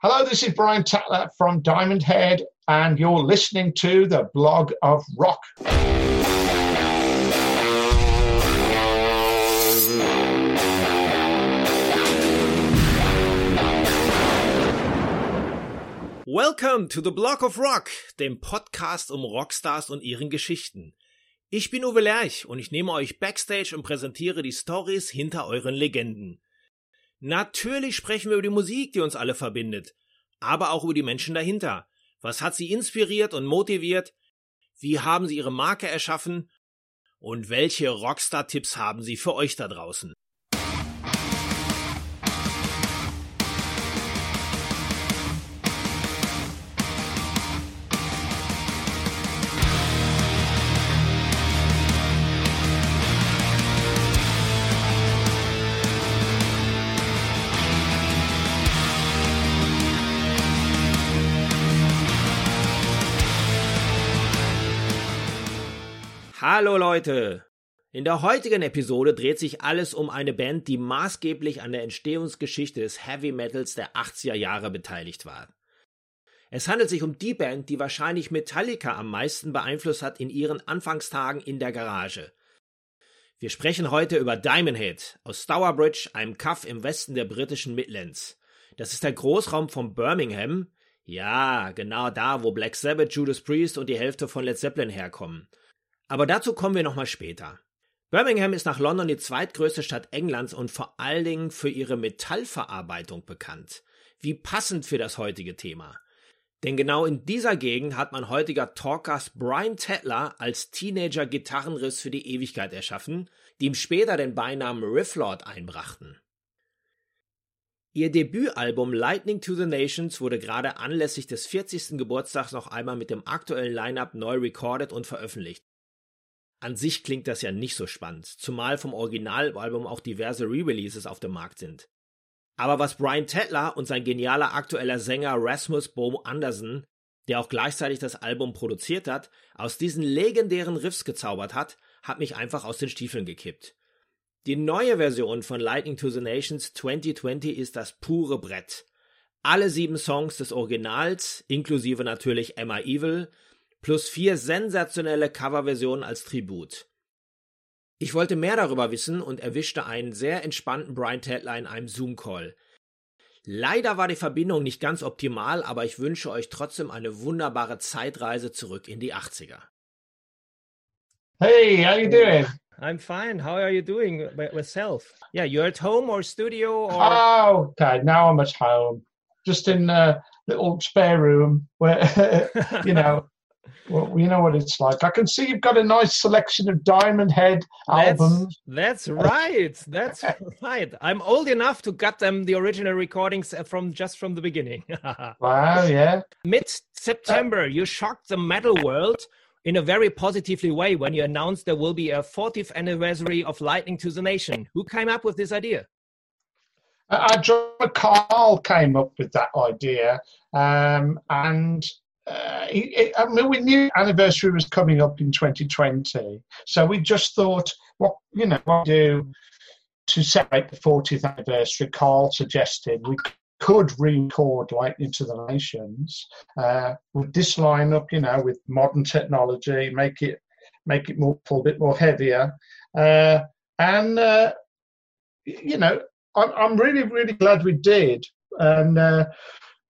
Hello, this is Brian Tatler from Diamond Head, and you're listening to the blog of rock. Welcome to the Block of Rock, dem Podcast um Rockstars und ihren Geschichten. Ich bin Uwe Lerch und ich nehme euch backstage und präsentiere die Stories hinter euren Legenden. Natürlich sprechen wir über die Musik, die uns alle verbindet, aber auch über die Menschen dahinter. Was hat sie inspiriert und motiviert? Wie haben sie ihre Marke erschaffen? Und welche Rockstar-Tipps haben sie für euch da draußen? Hallo Leute! In der heutigen Episode dreht sich alles um eine Band, die maßgeblich an der Entstehungsgeschichte des Heavy Metals der 80er Jahre beteiligt war. Es handelt sich um die Band, die wahrscheinlich Metallica am meisten beeinflusst hat in ihren Anfangstagen in der Garage. Wir sprechen heute über Diamond Head aus Stourbridge, einem Kaff im Westen der britischen Midlands. Das ist der Großraum von Birmingham. Ja, genau da, wo Black Sabbath, Judas Priest und die Hälfte von Led Zeppelin herkommen. Aber dazu kommen wir nochmal später. Birmingham ist nach London die zweitgrößte Stadt Englands und vor allen Dingen für ihre Metallverarbeitung bekannt. Wie passend für das heutige Thema. Denn genau in dieser Gegend hat man heutiger Talkers Brian Tedler als Teenager Gitarrenriss für die Ewigkeit erschaffen, die ihm später den Beinamen Rifflord einbrachten. Ihr Debütalbum Lightning to the Nations wurde gerade anlässlich des 40. Geburtstags noch einmal mit dem aktuellen Lineup neu recorded und veröffentlicht. An sich klingt das ja nicht so spannend, zumal vom Originalalbum auch diverse Re-Releases auf dem Markt sind. Aber was Brian Tedler und sein genialer aktueller Sänger Rasmus Bohm Anderson, der auch gleichzeitig das Album produziert hat, aus diesen legendären Riffs gezaubert hat, hat mich einfach aus den Stiefeln gekippt. Die neue Version von Lightning to the Nations 2020 ist das pure Brett. Alle sieben Songs des Originals, inklusive natürlich Emma Evil, plus vier sensationelle Coverversionen als Tribut. Ich wollte mehr darüber wissen und erwischte einen sehr entspannten Brian Tedler in einem Zoom-Call. Leider war die Verbindung nicht ganz optimal, aber ich wünsche euch trotzdem eine wunderbare Zeitreise zurück in die 80er. Hey, how you doing? I'm fine. How are you doing yourself? Yeah, you're at home or studio or? Oh, okay. Now I'm at home, just in a little spare room where, you know, well, you know what it's like. I can see you've got a nice selection of Diamond Head albums. That's, that's right. That's right. I'm old enough to get them the original recordings uh, from just from the beginning. wow, yeah. Mid September, you shocked the metal world in a very positively way when you announced there will be a 40th anniversary of Lightning to the Nation. Who came up with this idea? Our drummer Carl came up with that idea, um, and uh, it, I mean, we knew anniversary was coming up in 2020, so we just thought, what you know, what do to celebrate the 40th anniversary? Carl suggested we could re-record Lightning to the Nations uh, with this lineup, you know, with modern technology, make it make it more a bit more heavier, uh, and uh, you know, I'm, I'm really really glad we did. And uh,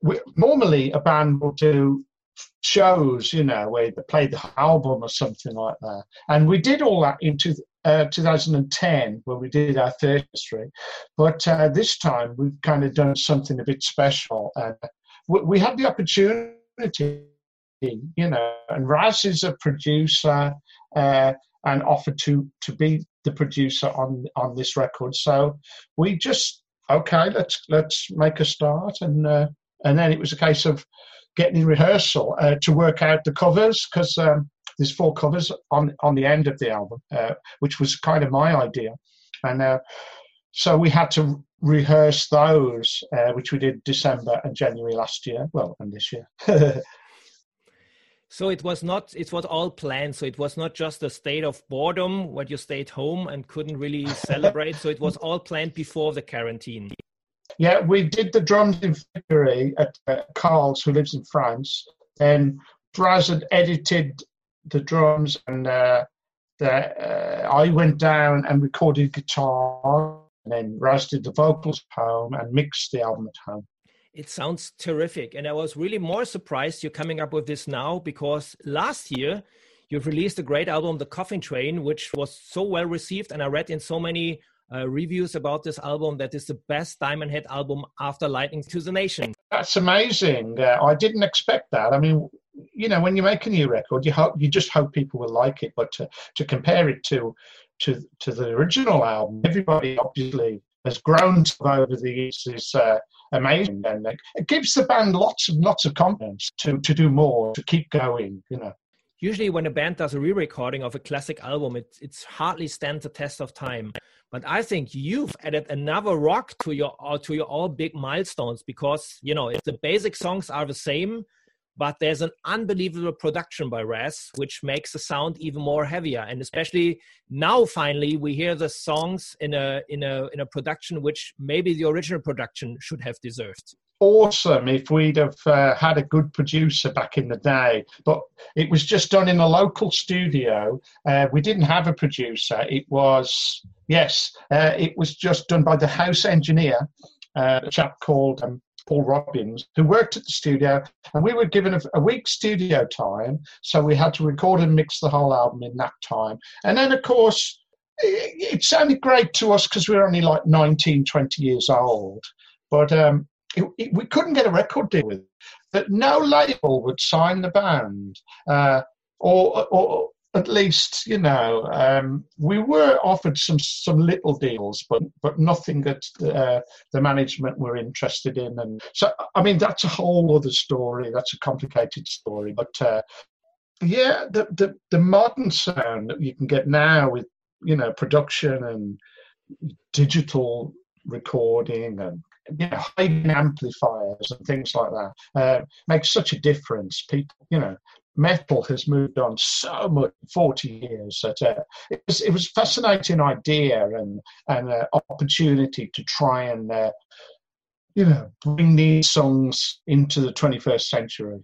we, normally a band will do shows, you know, where they played the album or something like that. And we did all that into uh, 2010 when we did our third history. But uh, this time we've kind of done something a bit special. Uh, we, we had the opportunity, you know, and Raz is a producer uh, and offered to to be the producer on on this record. So we just okay, let's let's make a start, and uh, and then it was a case of getting in rehearsal uh, to work out the covers because um, there's four covers on on the end of the album, uh, which was kind of my idea, and uh, so we had to rehearse those, uh, which we did December and January last year. Well, and this year. so it was not it was all planned so it was not just a state of boredom where you stayed home and couldn't really celebrate so it was all planned before the quarantine yeah, we did the drums in February at uh, Carl's, who lives in France. Then Raz had edited the drums, and uh, the, uh, I went down and recorded guitar, and then Raz did the vocals at home and mixed the album at home. It sounds terrific. And I was really more surprised you're coming up with this now because last year you've released a great album, The Coffin Train, which was so well received. And I read in so many uh, reviews about this album that is the best Diamond Head album after Lightning to the Nation. That's amazing. Uh, I didn't expect that. I mean, you know, when you make a new record, you hope you just hope people will like it. But to, to compare it to to to the original album, everybody obviously has grown over the years is uh, amazing, and it gives the band lots of lots of confidence to to do more, to keep going. You know usually when a band does a re-recording of a classic album it it's hardly stands the test of time but i think you've added another rock to your uh, to your all big milestones because you know if the basic songs are the same but there's an unbelievable production by Raz, which makes the sound even more heavier. And especially now, finally, we hear the songs in a in a in a production which maybe the original production should have deserved. Awesome if we'd have uh, had a good producer back in the day, but it was just done in a local studio. Uh, we didn't have a producer. It was yes, uh, it was just done by the house engineer, uh, a chap called um, Paul Robbins, who worked at the studio, and we were given a, a studio time, so we had to record and mix the whole album in that time. And then, of course, it, it sounded great to us because we were only like 19, 20 years old, but um, it, it, we couldn't get a record deal with. That no label would sign the band, uh, or, or at least you know um, we were offered some some little deals, but but nothing that uh, the management were interested in. And so I mean that's a whole other story. That's a complicated story. But uh, yeah, the, the the modern sound that you can get now with you know production and digital recording and you know, high amplifiers and things like that uh, makes such a difference. People, you know, metal has moved on so much in 40 years that uh, it, was, it was a fascinating idea and an uh, opportunity to try and uh, you know bring these songs into the 21st century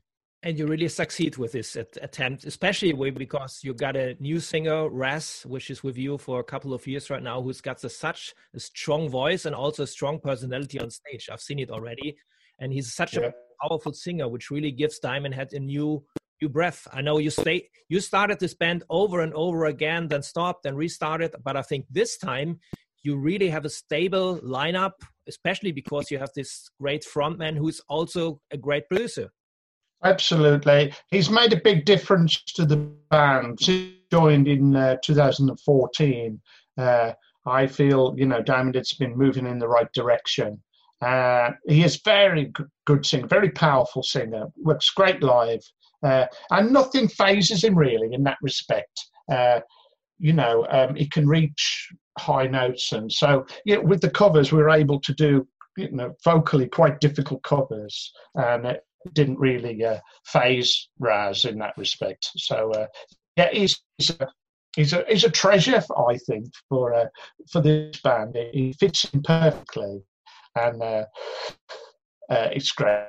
and you really succeed with this attempt especially because you got a new singer raz which is with you for a couple of years right now who's got a, such a strong voice and also a strong personality on stage i've seen it already and he's such yeah. a powerful singer which really gives diamond head a new new breath. I know you stay you started this band over and over again, then stopped and restarted, but I think this time you really have a stable lineup, especially because you have this great frontman who's also a great producer. Absolutely, he's made a big difference to the band. He joined in uh, 2014. Uh, I feel you know Diamond has been moving in the right direction. Uh, he is very good singer, very powerful singer. Works great live. Uh, and nothing phases him really in that respect. Uh, you know, um, he can reach high notes, and so yeah, with the covers, we were able to do you know vocally quite difficult covers, and didn't really uh, phase Raz in that respect. So uh, yeah, he's, he's a he's a he's a treasure, I think, for uh, for this band. He fits in perfectly, and uh, uh, it's great.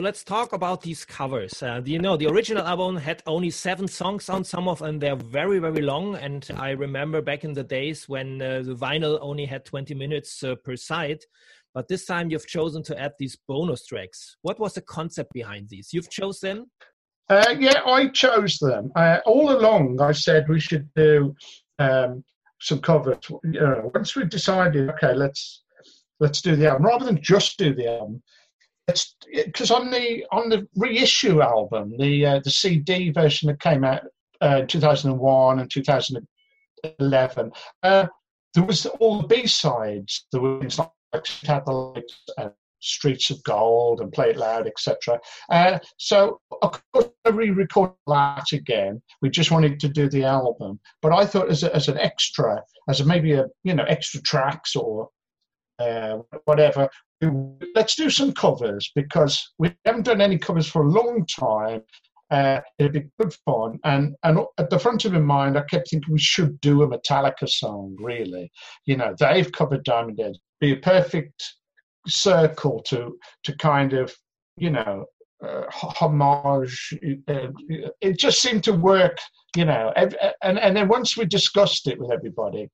So let's talk about these covers. Uh, you know, the original album had only seven songs on. Some of them they're very, very long. And I remember back in the days when uh, the vinyl only had 20 minutes uh, per side. But this time you've chosen to add these bonus tracks. What was the concept behind these? You've chosen Uh, yeah, I chose them. Uh, all along, I said we should do um, some covers. You know, once we decided, okay, let's let's do the album rather than just do the album because on the on the reissue album, the uh, the CD version that came out uh, 2001 and 2011, uh, there was all the B sides. There was like Satellite, uh, Streets of Gold, and Play It Loud, etc. Uh, so of course, I re-recorded that again. We just wanted to do the album, but I thought as a, as an extra, as a, maybe a you know extra tracks or uh, whatever. Let's do some covers because we haven't done any covers for a long time. Uh, it'd be good fun. And and at the front of my mind, I kept thinking we should do a Metallica song. Really, you know, they've covered Diamond Head. Be a perfect circle to to kind of you know uh, homage. Uh, it just seemed to work, you know. And and then once we discussed it with everybody,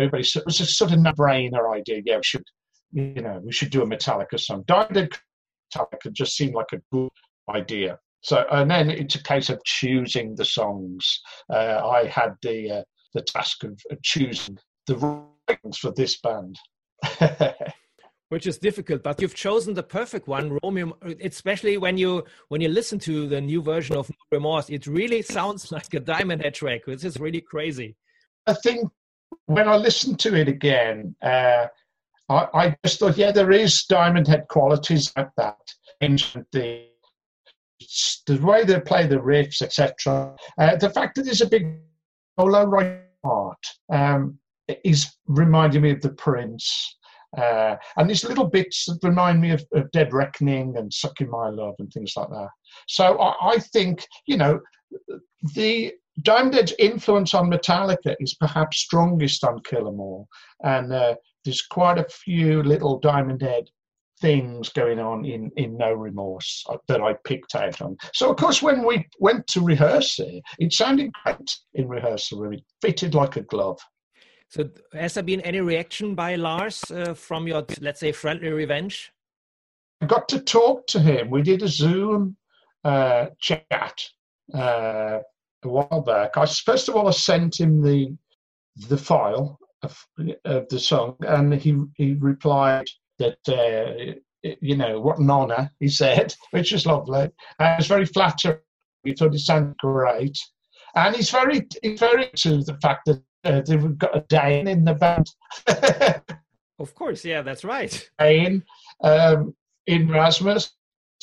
everybody it was a sort of no-brainer idea. Yeah, we should, you know, we should do a Metallica song. Diamond Metallica just seemed like a good idea. So, and then it's a case of choosing the songs. Uh, I had the uh, the task of, choosing the songs for this band. Which is difficult, but you've chosen the perfect one, Romeo. Especially when you when you listen to the new version of Remorse, it really sounds like a Diamond Head track. This is really crazy. I think when I listened to it again, uh, I, I, just thought, yeah, there is Diamond Head qualities like that. The the way they play the riffs, etc. Uh, the fact that there's a big solo right part um, is reminding me of the Prince. Uh, and these little bits that remind me of, of, Dead Reckoning and Sucking My Love and things like that. So I, I think, you know, the Diamond Head's influence on Metallica is perhaps strongest on Kill 'Em All, and uh, there's quite a few little Diamond Head things going on in, in No Remorse uh, that I picked out on. So, of course, when we went to rehearse it, it sounded great in rehearsal room. It fitted like a glove. So, has there been any reaction by Lars uh, from your, let's say, friendly revenge? I got to talk to him. We did a Zoom uh, chat uh, a while back. I first of all I sent him the the file of, of the song, and he he replied that uh, you know what an honour he said, which was lovely. And it was very flattering. He thought it sounded great, and he's very he's very to the fact that uh, they've got a Dane in the band. of course, yeah, that's right. Dane um, in Rasmus,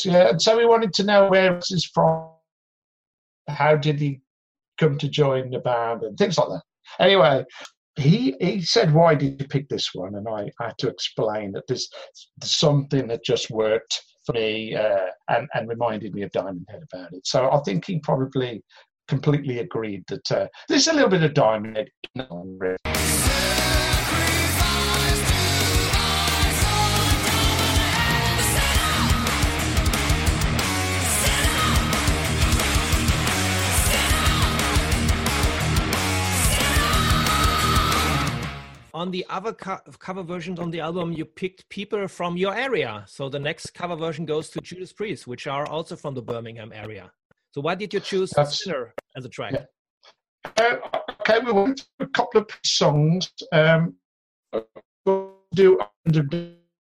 yeah, and so we wanted to know where he's from. How did he come to join the band and things like that. Anyway, he he said, "Why did you pick this one?" And I, I had to explain that there's, something that just worked for me uh, and and reminded me of Diamond Head about it. So I think he probably completely agreed that uh, there's a little bit of Diamond Head. On the other co cover versions on the album, you picked people from your area. So the next cover version goes to Judas Priest, which are also from the Birmingham area. So why did you choose That's, Sinner as a track? Yeah. Uh, okay, we went to a couple of songs. Um, do Under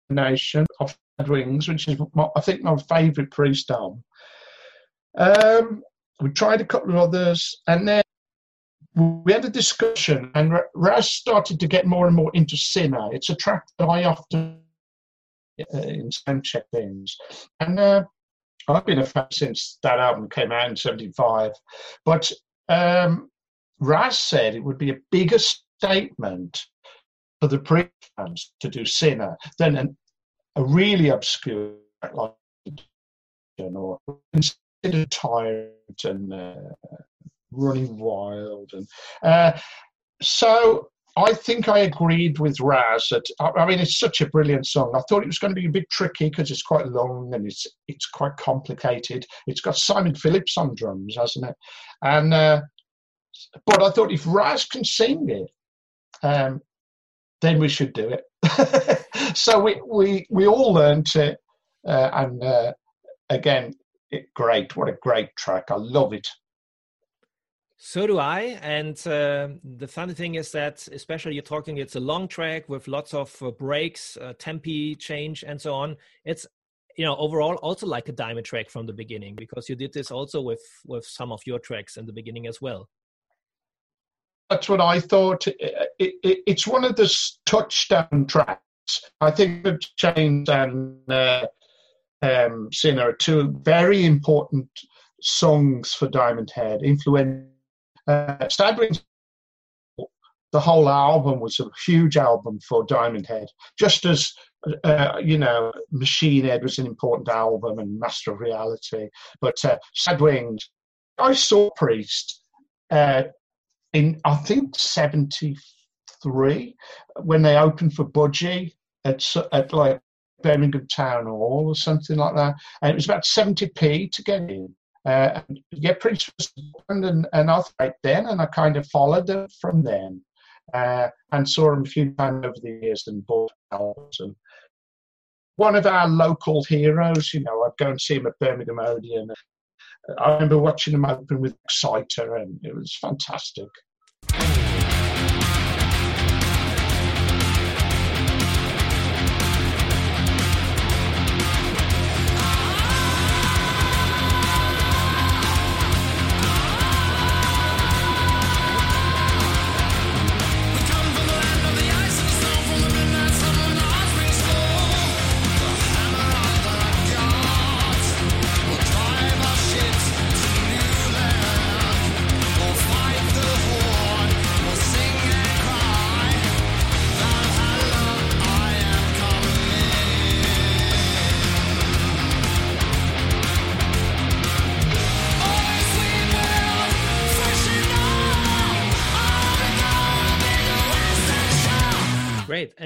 Nation of Wings, which is my, I think my favourite Priest album. Um, we tried a couple of others, and then we had a discussion, and Raz started to get more and more into Sinner. It's a track that I often uh, in sound check things, and uh, I've been a fan since that album came out in '75. But um, Raz said it would be a bigger statement for the pre fans to do Sinner than an, a really obscure like or considered tired and uh, running wild. And uh, so I think I agreed with Raz that I mean it's such a brilliant song. I thought it was going to be a bit tricky because it's quite long and it's it's quite complicated. It's got Simon Phillips on drums, hasn't it? And uh, but I thought if Raz can sing it, um, then we should do it. so we we we all learned it, uh, and uh, again, it, great. What a great track! I love it. So do I. And uh, the funny thing is that, especially you're talking, it's a long track with lots of uh, breaks, uh, tempi change, and so on. It's you know overall also like a diamond track from the beginning because you did this also with with some of your tracks in the beginning as well that's what i thought it, it, it, it's one of the touchdown tracks i think james and uh, um, Sinner are two very important songs for diamond head influential uh, the whole album was a huge album for Diamond Head, just as uh, you know, Machine Head was an important album and Master of Reality. But uh, Sad Wings, I saw Priest uh, in I think '73 when they opened for Budgie at at like Birmingham Town Hall or something like that, and it was about 70p to get in. Uh, yeah, Priest was and, and was right then, and I kind of followed them from then uh, and saw them a few times over the years and bought albums. And one of our local heroes, you know, I'd go and see him at Birmingham Odeon. I remember watching him open with Exciter, and it was fantastic.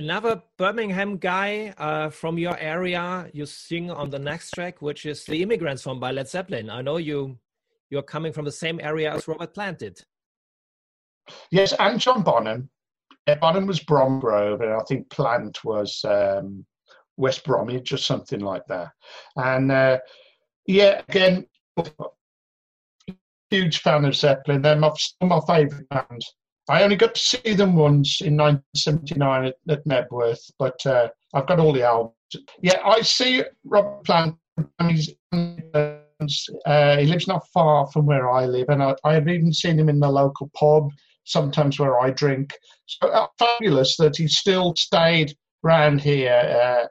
Another Birmingham guy uh, from your area. You sing on the next track, which is "The Immigrants" from by Led Zeppelin. I know you you're coming from the same area as Robert Plant did. Yes, and John Bonham. Bonham was Bromsgrove, and I think Plant was um, West Bromwich or something like that. And uh, yeah, again, huge fan of Zeppelin. They're my, my favourite band. I only got to see them once in 1979 at, at but uh, I've got all the albums. Yeah, I see Rob Plant. He's, uh, he lives not far from where I live, and I, have even seen him in the local pub, sometimes where I drink. So uh, fabulous that he still stayed around here.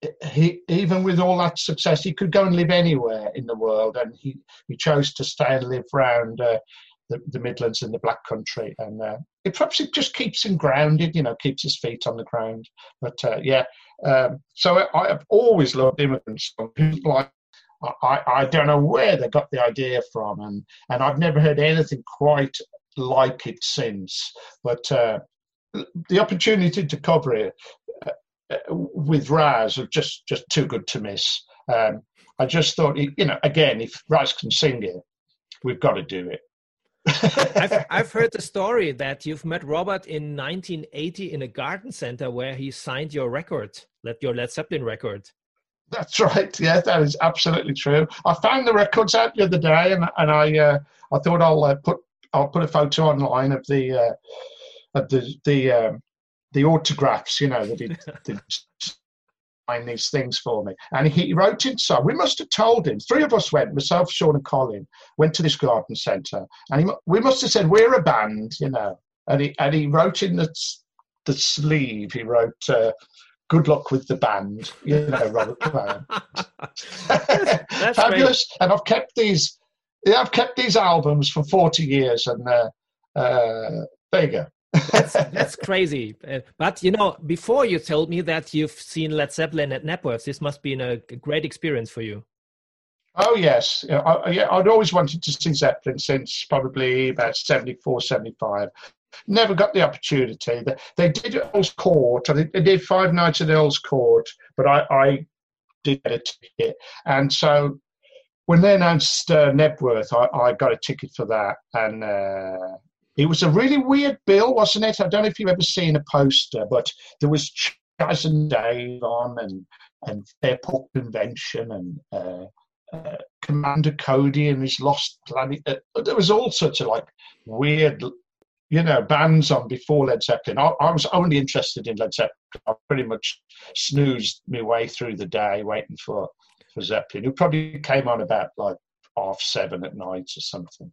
Uh, he, even with all that success, he could go and live anywhere in the world, and he, he chose to stay and live around uh, the, the Midlands and the Black Country, and uh, it perhaps it just keeps him grounded, you know, keeps his feet on the ground. But uh, yeah, um, so I, have always loved immigrant songs. People like I, I don't know where they got the idea from, and and I've never heard anything quite like it since. But uh, the opportunity to cover it uh, uh, with Raz are just just too good to miss. Um, I just thought, you know, again, if Raz can sing it, we've got to do it. I've, I've heard the story that you've met Robert in 1980 in a garden center where he signed your record, Let your Led Zeppelin record. That's right. Yeah, that is absolutely true. I found the records out the other day, and and I uh, I thought I'll uh, put I'll put a photo online of the uh, of the the um, the autographs. You know that he these things for me. And he wrote inside. We must have told him. Three of us went, myself, Sean, and Colin, went to this garden centre. And he, we must have said, We're a band, you know. And he, and he wrote in the, the sleeve, he wrote, uh, Good luck with the band, you know, Robert Plant. Fabulous. Great. And I've kept these. Yeah, I've kept these albums for 40 years, and uh, uh, there you go that's, that's crazy. Uh, but you know, before you told me that you've seen Led Zeppelin at Knebworth, this must be a, a great experience for you. Oh yes, yeah, I, yeah, I'd always wanted to see Zeppelin since probably about 74, 75. Never got the opportunity. They, they did Earl's Court. They, they did five nights at Earl's Court, but I, I did get a ticket, and so when they announced uh, Knebworth, I, I, got a ticket for that, and uh, it was a really weird bill, wasn't it? I don't know if you've ever seen a poster, but there was Chas and Dave on and, and Fairport Convention and uh, uh, Commander Cody and his Lost Planet. Uh, there was all sorts of like weird you know, bands on before Led Zeppelin. I, I, was only interested in Led Zeppelin. I pretty much snoozed my way through the day waiting for, for Zeppelin, who probably came on about like half seven at night or something.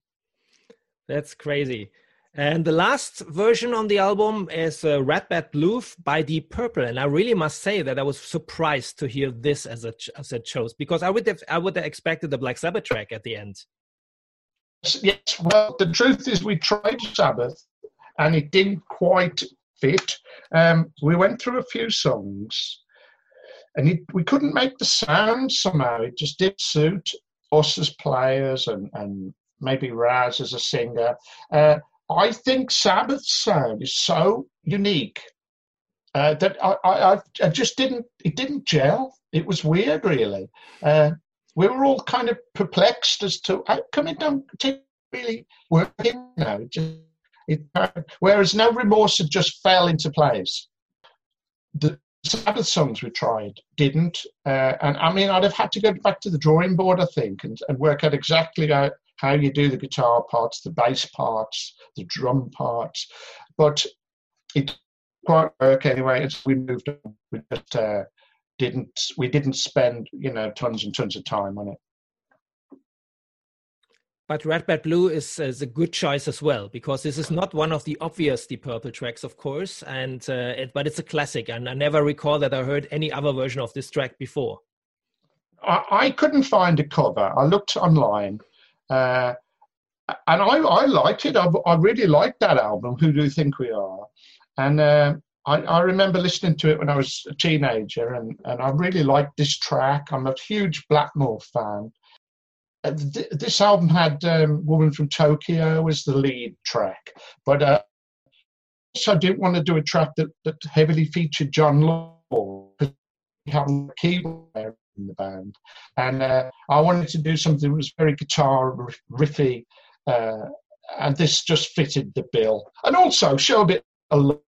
That's crazy. And the last version on the album is uh, Rat Bat Blue by Deep Purple, and I really must say that I was surprised to hear this as a as a chose because I would have I would have expected the Black Sabbath track at the end. Yes, well, the truth is we tried Sabbath, and it didn't quite fit. Um, we went through a few songs, and it, we couldn't make the sound somehow. It just didn't suit us as players and and maybe Raz as a singer. Uh, I think Sabbath sound is so unique uh, that I, I, I, just didn't, it didn't gel. It was weird, really. Uh, we were all kind of perplexed as to how come it don't really working now. It just, it, whereas No Remorse had just fell into place. The Sabbath songs we tried didn't. Uh, and I mean, I'd have had to go back to the drawing board, I think, and, and work out exactly how, how you do the guitar parts, the bass parts, the drum parts. But it quite work anyway. As we moved on, we just uh, didn't we didn't spend you know tons and tons of time on it. But Rat Bat Blue is, is a good choice as well because this is not one of the obvious Deep Purple tracks, of course, and uh, it, but it's a classic, and I never recall that I heard any other version of this track before. I, I couldn't find a cover. I looked online, uh, and I, I liked it. I, I, really liked that album, Who Do You Think We Are? And uh, I, I, remember listening to it when I was a teenager, and, and I really liked this track. I'm a huge Blackmore fan. Uh, th- this album had um, Woman from Tokyo as the lead track, but uh, I didn't want to do a track that, that heavily featured Jon Lord because he had a keyboard in the band. And uh, I wanted to do something that was very guitar riffy, uh, and this just fitted the bill. And also show a bit of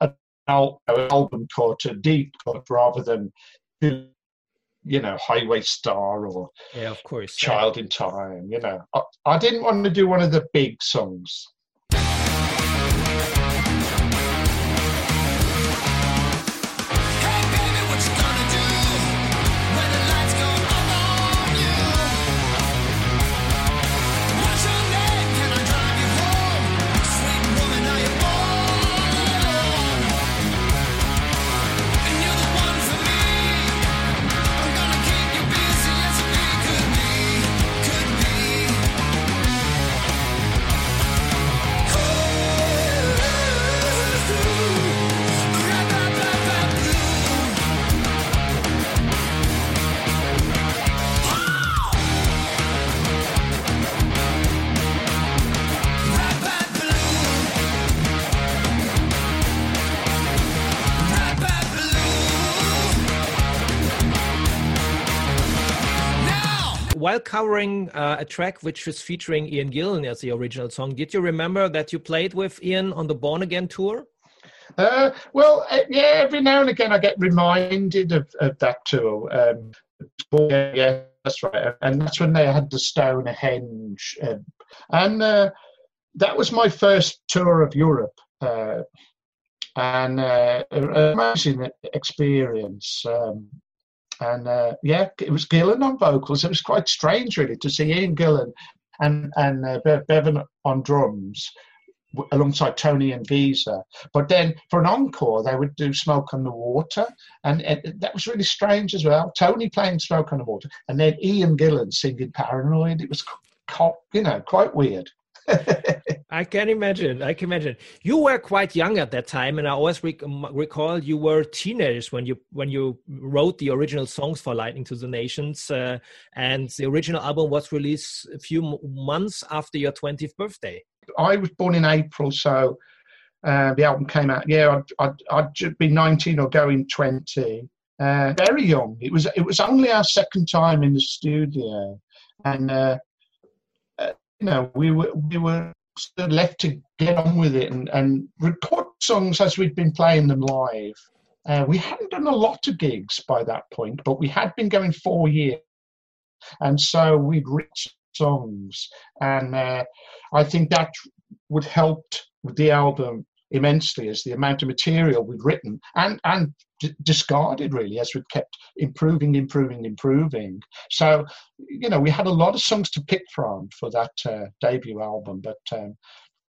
an album cut, a deep cut, rather than you know Highway Star or yeah, of course, Child yeah. in Time. You know, I, I didn't want to do one of the big songs. While covering uh, a track which was featuring Ian Gillan as the original song, did you remember that you played with Ian on the Born Again tour? Uh, well, uh, yeah, every now and again I get reminded of, of that tour. Um, yeah, that's right. And that's when they had the Stonehenge. Um, and uh, that was my first tour of Europe. Uh, and uh, an amazing experience. Um, and uh, yeah, it was Gillan on vocals. It was quite strange, really, to see Ian Gillan and and uh, Bevan on drums alongside Tony and Geezer. But then for an encore, they would do Smoke on the Water, and, and that was really strange as well. Tony playing Smoke on the Water, and then Ian Gillan singing Paranoid. It was, you know, quite weird. I can imagine. I can imagine. You were quite young at that time, and I always rec recall you were teenagers when you when you wrote the original songs for Lightning to the Nations, uh, and the original album was released a few months after your twentieth birthday. I was born in April, so uh, the album came out. Yeah, I'd, I'd, I'd be nineteen or going twenty. Uh, very young. It was it was only our second time in the studio, and uh, know, we were we were left to get on with it and, and record songs as we'd been playing them live. Uh, we hadn't done a lot of gigs by that point, but we had been going four years, and so we'd written songs, and uh, I think that would helped with the album immensely as the amount of material we'd written and and d- discarded really as we've kept improving, improving, improving. So you know we had a lot of songs to pick from for that uh, debut album, but um,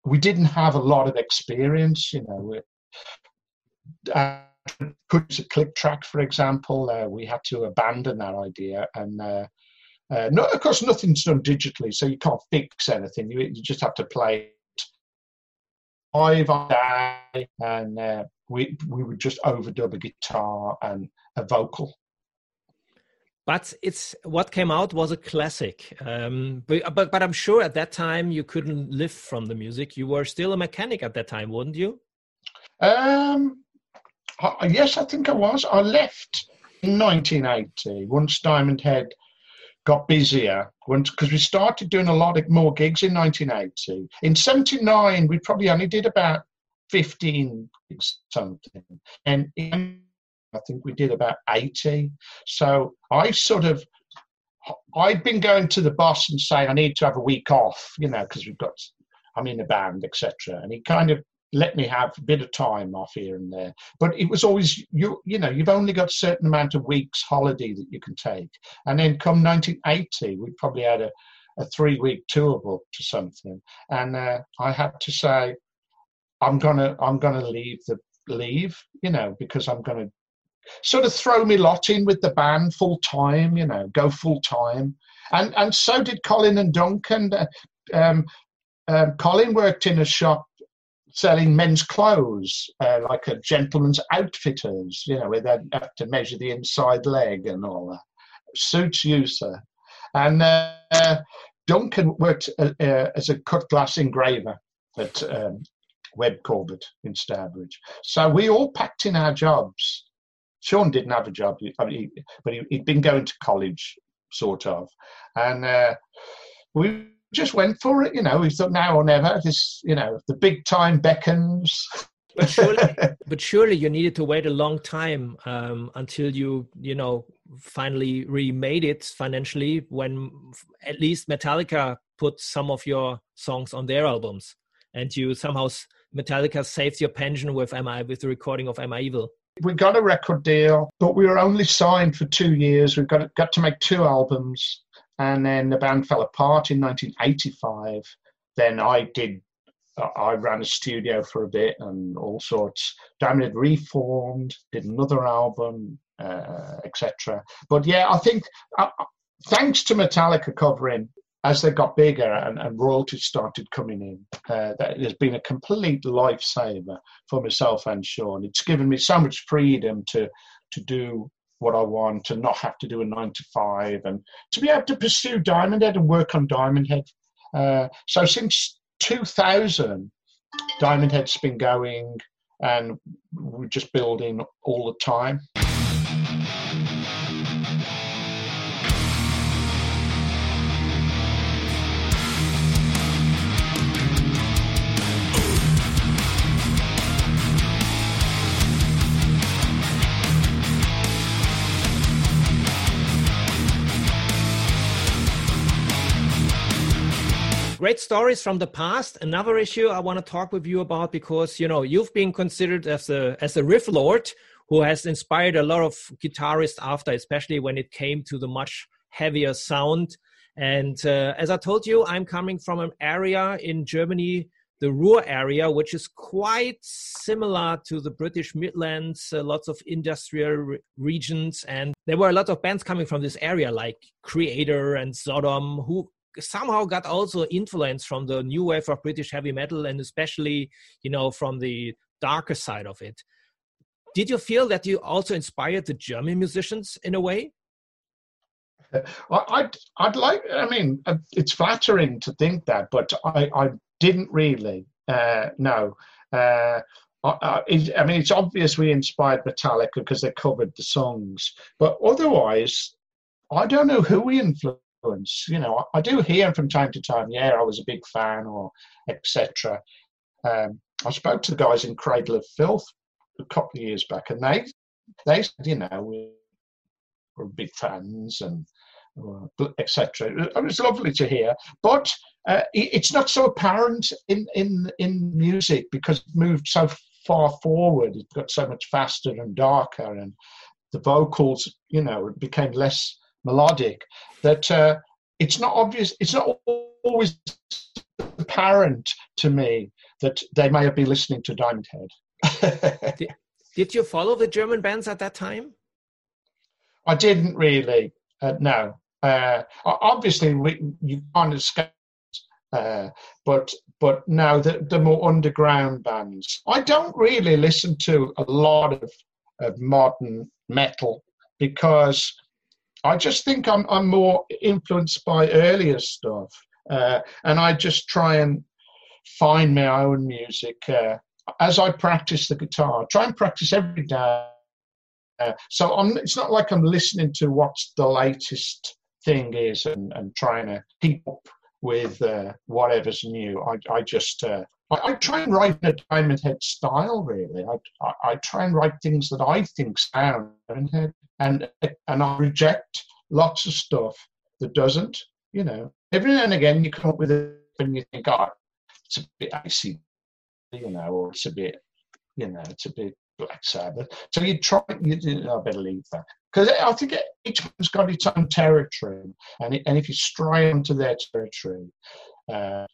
we didn't have a lot of experience. You know, uh, put a click track, for example, uh, we had to abandon that idea and. Uh, uh, no, of course, nothing's done digitally, so you can't fix anything. You, you just have to play live on day, and uh, we we would just overdub a guitar and a vocal. But it's what came out was a classic. Um, but, but but I'm sure at that time you couldn't live from the music. You were still a mechanic at that time, weren't you? Um, I, yes, I think I was. I left in 1980 once Diamond Head got busier because we started doing a lot of more gigs in 1980. In 79, we probably only did about 15 something. And in, I think we did about 80. So I sort of, I'd been going to the boss and saying, I need to have a week off, you know, because we've got, I'm in a band, etc. And he kind of let me have a bit of time off here and there. But it was always you you know you've only got a certain amount of weeks holiday that you can take. And then come 1980, we probably had a, a three week tour booked or something, and uh, I had to say I'm gonna I'm gonna leave the leave you know because I'm gonna sort of throw me lot in with the band full time you know go full time and and so did Colin and Duncan. Um, um, Colin worked in a shop selling men's clothes, uh, like a gentleman's outfitters, you know, where they have to measure the inside leg and all that. Suits you, sir. And uh, Duncan worked uh, uh, as a cut glass engraver at um, Webb Corbett in Stourbridge. So we all packed in our jobs. Sean didn't have a job, but he, had been going to college, sort of. And uh, we just went for it. You know, we thought now or never. This, you know, the big time beckons. but surely, but surely you needed to wait a long time um, until you, you know, finally remade it financially. When at least Metallica put some of your songs on their albums, and you somehow Metallica saved your pension with MI with the recording of Am I Evil. We got a record deal, but we were only signed for two years. We got got to make two albums and then the band fell apart in 1985. Then I did, I ran a studio for a bit and all sorts. Diamond had reformed, did another album, uh, etc. But yeah, I think uh, thanks to Metallica covering as they got bigger and, and royalties started coming in, uh, that has been a complete lifesaver for myself and Sean. It's given me so much freedom to to do what I want and not have to do a nine to five and to be able to pursue Diamond Head and work on Diamond Head. Uh, so since 2000, Diamond Head's been going and we're just building all the time. Great stories from the past. Another issue I want to talk with you about because you know you've been considered as a as a riff lord who has inspired a lot of guitarists after, especially when it came to the much heavier sound. And uh, as I told you, I'm coming from an area in Germany, the Ruhr area, which is quite similar to the British Midlands, uh, lots of industrial re- regions. And there were a lot of bands coming from this area, like Kreator and Sodom, who somehow got also influence from the new wave of British heavy metal and especially, you know, from the darker side of it. Did you feel that you also inspired the German musicians in a way? Well, I'd, I'd like, I mean, uh, it's flattering to think that, but I, I didn't really, uh, no. Uh, I, I mean, it's obvious we inspired Metallica because they covered the songs, but otherwise, I don't know who we influenced influence. You know, I, I do hear from time to time, yeah, I was a big fan or etc. Um, I spoke to the guys in Cradle of Filth a couple of years back, and they they said, you know, we were big fans, and etc. It was lovely to hear, but uh, it's not so apparent in, in, in music because it moved so far forward. It got so much faster and darker, and the vocals, you know, became less melodic. That uh, it's not obvious. It's not always apparent to me that they may have been listening to Diamond Head. did, did you follow the German bands at that time? I didn't really. Uh, no. Uh, obviously, we, you can't escape uh, but but now the, the more underground bands. I don't really listen to a lot of, of modern metal because I just think I'm I'm more influenced by earlier stuff, uh, and I just try and find my own music uh, as I practice the guitar. I try and practice every day. Uh, so I'm, it's not like I'm listening to what's the latest thing is and, and trying to keep up with uh, whatever's new. I, I just uh, I, I, try and write in a Diamond Head style. Really, I, I, I try and write things that I think sound Diamond Head, and and I reject lots of stuff that doesn't. You know, every now and again you come up with it and you think, oh, it's a bit icy, you know, or it's a bit, you know, it's a bit Black Sabbath. So you try, you, I better leave that because I think each one's got its own territory, and it, and if you stray onto their territory, uh,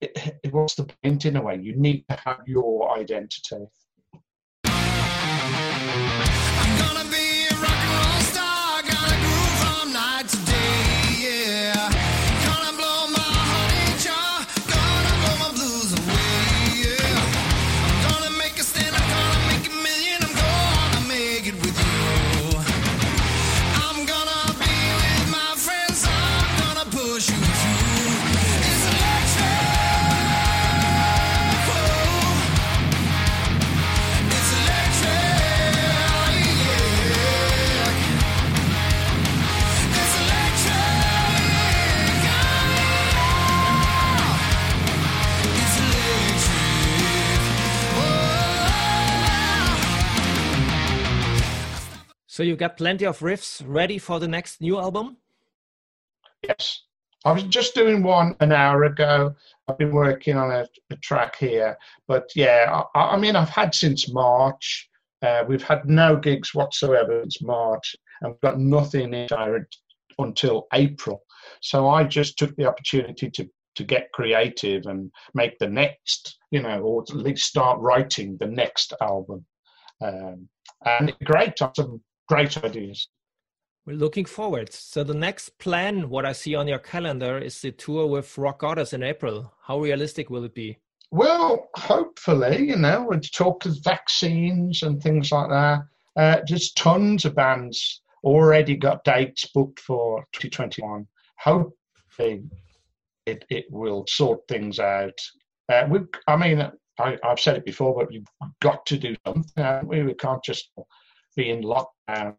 it, it, what's the point in a way? You need to have your identity. So you got plenty of riffs ready for the next new album? Yes. I was just doing one an hour ago. I've been working on a, a track here. But yeah, I, I, mean, I've had since March. Uh, we've had no gigs whatsoever since March. And we've got nothing in until April. So I just took the opportunity to to get creative and make the next, you know, or at least start writing the next album. Um, and great, some great ideas. We're looking forward. So the next plan, what I see on your calendar, is the tour with Rock Goddess in April. How realistic will it be? Well, hopefully, you know, we talk of vaccines and things like that. Uh, there's tons of bands already got dates booked for 2021. Hopefully, it, it will sort things out. Uh, we, I mean, I, have said it before, but we've got to do something. We, we can't just be in lockdown,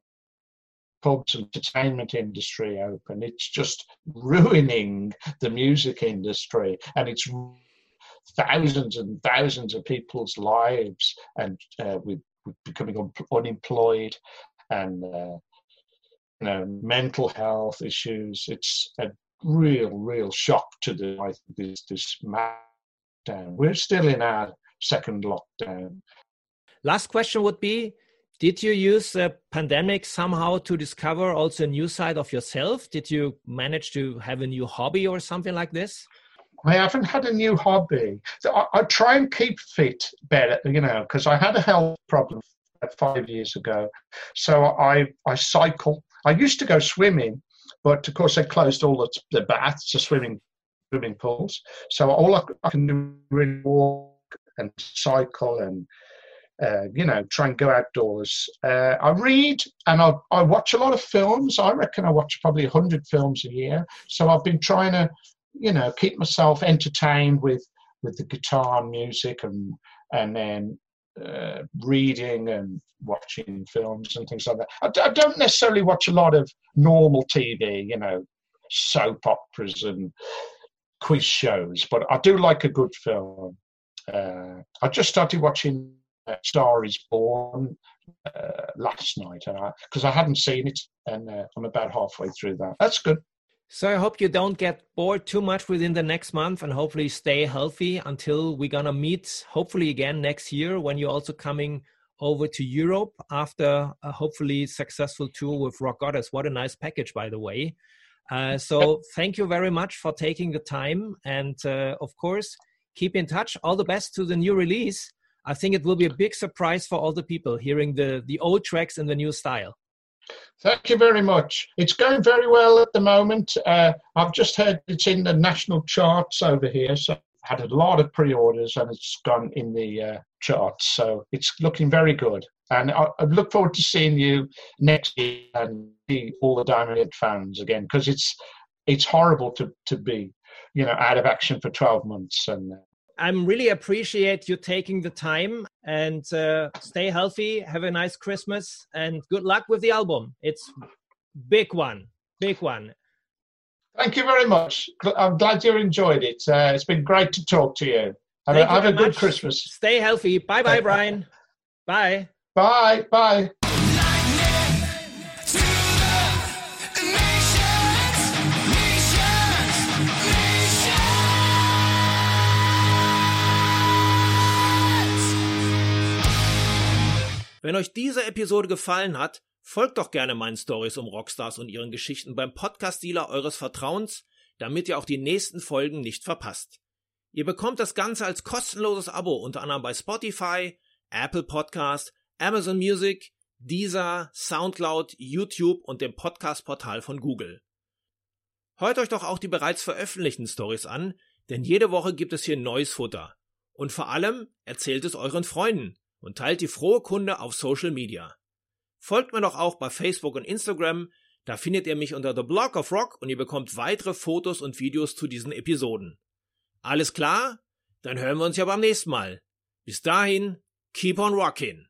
pubs and entertainment industry open. It's just ruining the music industry, and it's thousands and thousands of people's lives, and uh, we're, becoming un- unemployed, and uh, you know mental health issues. It's a real, real shock to the I think this this lockdown. We're still in our second lockdown. Last question would be did you use the pandemic somehow to discover also a new side of yourself? Did you manage to have a new hobby or something like this? I haven't had a new hobby. I, I try and keep fit better, you know, because I had a health problem five years ago. So I I cycle. I used to go swimming, but of course they closed all the, the baths, the swimming swimming pools. So all I, I can do is walk and cycle and uh, you know, try and go outdoors. Uh, I read and I, I watch a lot of films. I reckon I watch probably 100 films a year. So I've been trying to, you know, keep myself entertained with, with the guitar and music and, and then uh, reading and watching films and things like that. I, don't necessarily watch a lot of normal TV, you know, soap operas and quiz shows, but I do like a good film. Uh, I just started watching Star is Born uh, last night, because I, I, hadn't seen it, and uh, I'm about halfway through that. That's good. So I hope you don't get bored too much within the next month, and hopefully stay healthy until we're gonna meet, hopefully again next year when you're also coming over to Europe after a hopefully successful tour with Rock Goddess. What a nice package, by the way. Uh, so thank you very much for taking the time, and uh, of course keep in touch. All the best to the new release. I think it will be a big surprise for all the people hearing the the old tracks in the new style. Thank you very much. It's going very well at the moment. Uh, I've just heard it's in the national charts over here, so I had a lot of pre-orders and it's gone in the uh, charts. So it's looking very good. And I, I, look forward to seeing you next year and see all the Diamond Head fans again because it's it's horrible to to be you know out of action for 12 months and uh, I'm really appreciate you taking the time and uh, stay healthy. Have a nice Christmas and good luck with the album. It's big one, big one. Thank you very much. I'm glad you enjoyed it. Uh, it's been great to talk to you. Have, a, have a good Christmas. Stay healthy. Bye bye, Brian. bye. Bye. Bye. Wenn euch diese Episode gefallen hat, folgt doch gerne meinen Stories um Rockstars und ihren Geschichten beim Podcast-Dealer eures Vertrauens, damit ihr auch die nächsten Folgen nicht verpasst. Ihr bekommt das Ganze als kostenloses Abo unter anderem bei Spotify, Apple Podcast, Amazon Music, Deezer, Soundcloud, YouTube und dem Podcast-Portal von Google. Hört euch doch auch die bereits veröffentlichten Stories an, denn jede Woche gibt es hier neues Futter. Und vor allem erzählt es euren Freunden und teilt die frohe Kunde auf Social Media. Folgt mir doch auch bei Facebook und Instagram, da findet ihr mich unter The Block of Rock und ihr bekommt weitere Fotos und Videos zu diesen Episoden. Alles klar? Dann hören wir uns ja beim nächsten Mal. Bis dahin, keep on rockin'.